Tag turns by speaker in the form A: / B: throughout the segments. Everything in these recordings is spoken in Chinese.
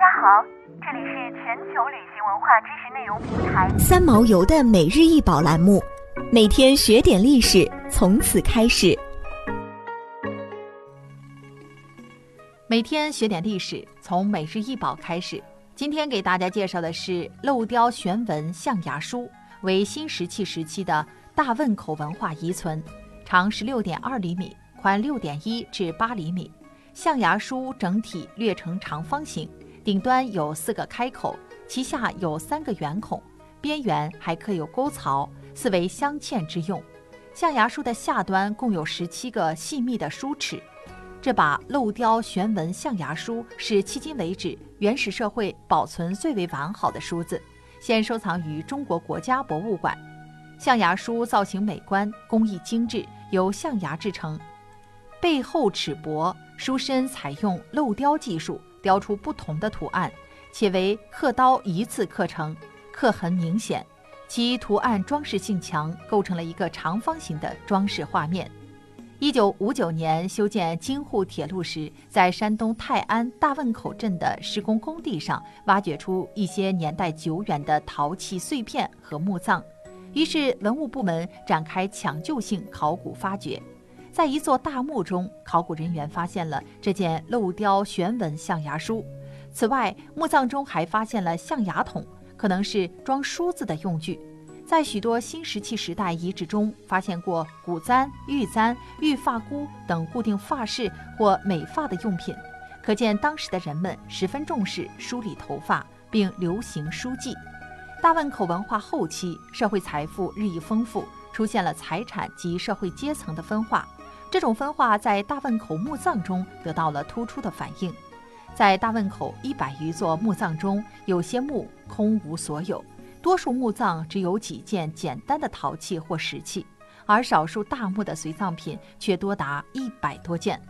A: 家好，这里是全球旅行文化知识内容平台
B: 三毛游的每日一宝栏目，每天学点历史，从此开始。
C: 每天学点历史，从每日一宝开始。今天给大家介绍的是镂雕悬纹象牙书，为新石器时期的大汶口文化遗存，长十六点二厘米，宽六点一至八厘米。象牙书整体略呈长方形，顶端有四个开口，其下有三个圆孔，边缘还刻有沟槽，四为镶嵌之用。象牙梳的下端共有十七个细密的梳齿。这把镂雕悬纹象牙梳是迄今为止原始社会保存最为完好的梳子，现收藏于中国国家博物馆。象牙梳造型美观，工艺精致，由象牙制成，背后齿薄，梳身采用镂雕技术，雕出不同的图案，且为刻刀一次刻成，刻痕明显，其图案装饰性强，构成了一个长方形的装饰画面。一九五九年修建京沪铁路时，在山东泰安大汶口镇的施工工地上挖掘出一些年代久远的陶器碎片和墓葬，于是文物部门展开抢救性考古发掘，在一座大墓中，考古人员发现了这件镂雕悬纹象牙书。此外，墓葬中还发现了象牙桶，可能是装梳子的用具。在许多新石器时代遗址中，发现过骨簪、玉簪、玉发箍等固定发饰或美发的用品，可见当时的人们十分重视梳理头发，并流行梳髻。大汶口文化后期，社会财富日益丰富，出现了财产及社会阶层的分化，这种分化在大汶口墓葬中得到了突出的反映。在大汶口一百余座墓葬中，有些墓空无所有。多数墓葬只有几件简单的陶器或石器，而少数大墓的随葬品却多达一百多件。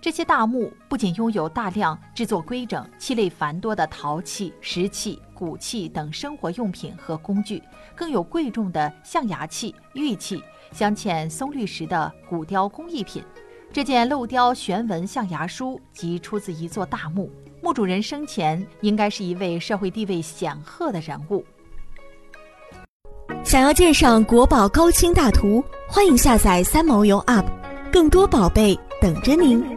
C: 这些大墓不仅拥有大量制作规整、器类繁多的陶器、石器、骨器等生活用品和工具，更有贵重的象牙器、玉器、镶嵌松绿石的骨雕工艺品。这件镂雕悬纹象牙梳即出自一座大墓，墓主人生前应该是一位社会地位显赫的人物。
B: 想要鉴赏国宝高清大图，欢迎下载三毛游 App，更多宝贝等着您。